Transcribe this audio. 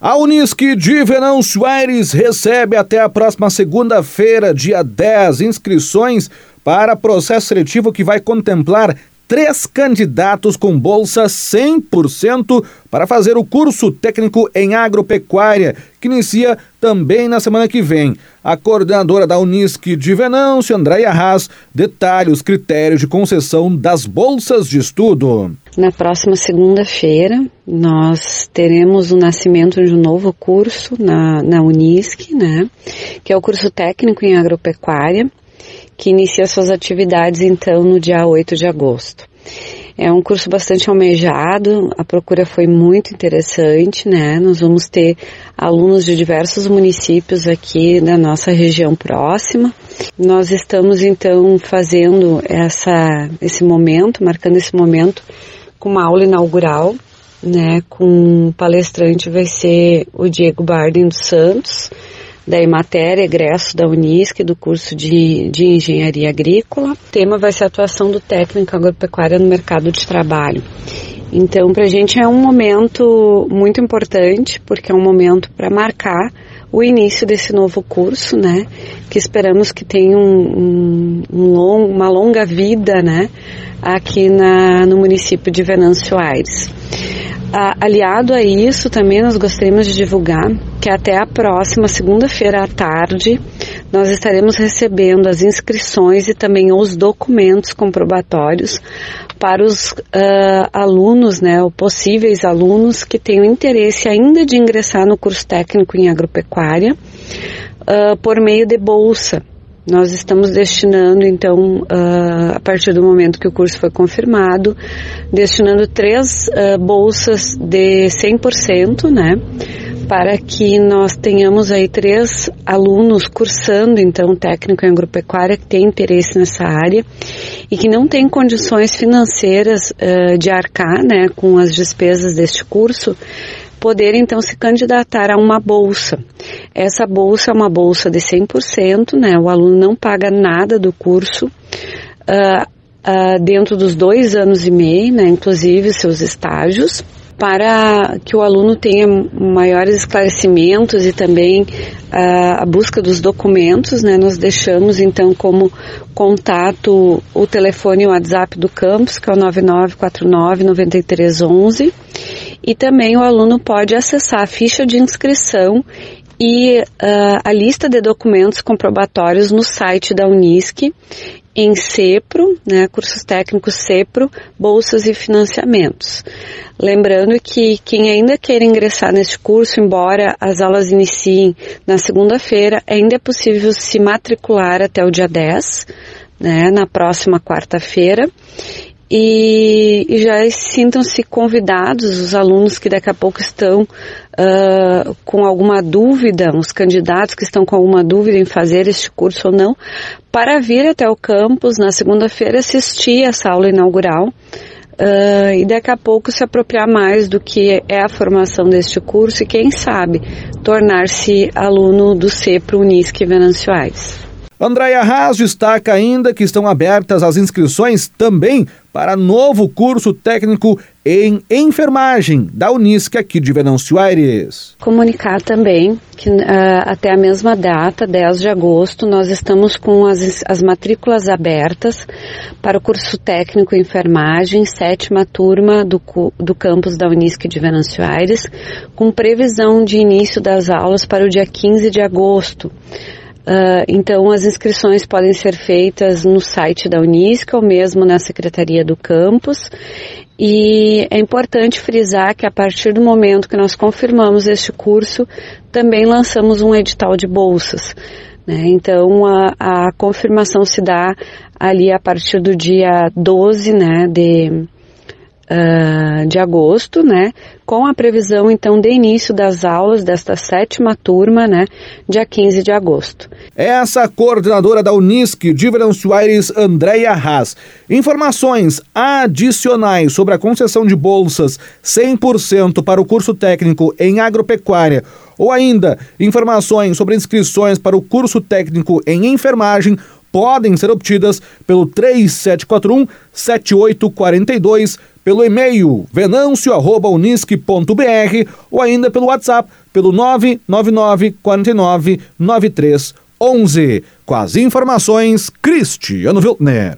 A Unisque de Venâncio Aires recebe até a próxima segunda-feira, dia 10, inscrições para processo seletivo que vai contemplar três candidatos com bolsa 100% para fazer o curso técnico em agropecuária, que inicia também na semana que vem. A coordenadora da Unisc de Venâncio, Andréia Haas, detalha os critérios de concessão das bolsas de estudo. Na próxima segunda-feira, nós teremos o nascimento de um novo curso na, na Unisc, né, que é o curso técnico em agropecuária que inicia suas atividades então no dia 8 de agosto. É um curso bastante almejado, a procura foi muito interessante, né? Nós vamos ter alunos de diversos municípios aqui da nossa região próxima. Nós estamos então fazendo essa, esse momento, marcando esse momento com uma aula inaugural, né? Com o palestrante vai ser o Diego Bardem dos Santos, da Emater, egresso da Unisc, do curso de, de Engenharia Agrícola. O tema vai ser a atuação do técnico agropecuária no mercado de trabalho. Então, para a gente é um momento muito importante, porque é um momento para marcar o início desse novo curso, né? Que esperamos que tenha um, um, um long, uma longa vida, né? Aqui na, no município de Venâncio Aires. Aliado a isso, também nós gostaríamos de divulgar que até a próxima segunda-feira à tarde nós estaremos recebendo as inscrições e também os documentos comprobatórios para os uh, alunos, né, ou possíveis alunos que tenham interesse ainda de ingressar no curso técnico em agropecuária uh, por meio de bolsa. Nós estamos destinando, então, uh, a partir do momento que o curso foi confirmado, destinando três bolsas de 100%, né? para que nós tenhamos aí três alunos cursando então técnico em agropecuária que tem interesse nessa área e que não tem condições financeiras uh, de arcar né, com as despesas deste curso, poder então se candidatar a uma bolsa. Essa bolsa é uma bolsa de 100%, né, o aluno não paga nada do curso, uh, uh, dentro dos dois anos e meio, né, inclusive seus estágios, para que o aluno tenha maiores esclarecimentos e também a, a busca dos documentos, né? Nós deixamos então como contato o telefone e o WhatsApp do campus, que é o 9949 9311, e também o aluno pode acessar a ficha de inscrição e uh, a lista de documentos comprobatórios no site da Unisc em CEPRO, né, cursos técnicos CEPRO, bolsas e financiamentos. Lembrando que quem ainda queira ingressar neste curso, embora as aulas iniciem na segunda-feira, ainda é possível se matricular até o dia 10, né, na próxima quarta-feira. E, e, já sintam-se convidados os alunos que daqui a pouco estão uh, com alguma dúvida, os candidatos que estão com alguma dúvida em fazer este curso ou não, para vir até o campus na segunda-feira assistir essa aula inaugural uh, e daqui a pouco se apropriar mais do que é a formação deste curso e, quem sabe, tornar-se aluno do CEPRO Unisque Venâncio Aires. Andréia Haas destaca ainda que estão abertas as inscrições também para novo curso técnico em enfermagem da Unisc aqui de Venâncio Aires. Comunicar também que uh, até a mesma data, 10 de agosto, nós estamos com as, as matrículas abertas para o curso técnico em enfermagem, sétima turma do, do campus da Unisc de Venâncio Aires, com previsão de início das aulas para o dia 15 de agosto. Uh, então, as inscrições podem ser feitas no site da Unisca ou mesmo na Secretaria do Campus. E é importante frisar que a partir do momento que nós confirmamos este curso, também lançamos um edital de bolsas. Né? Então, a, a confirmação se dá ali a partir do dia 12 né, de, uh, de agosto, né, com a previsão então de início das aulas desta sétima turma, né, dia 15 de agosto. Essa coordenadora da Unisc de Venâncio Aires, Andréia Haas. Informações adicionais sobre a concessão de bolsas 100% para o curso técnico em agropecuária ou ainda informações sobre inscrições para o curso técnico em enfermagem podem ser obtidas pelo 3741 7842 pelo e-mail venâncio.unisque.br ou ainda pelo WhatsApp pelo 999 49 93 11. Com as informações, Cristiano Wiltner.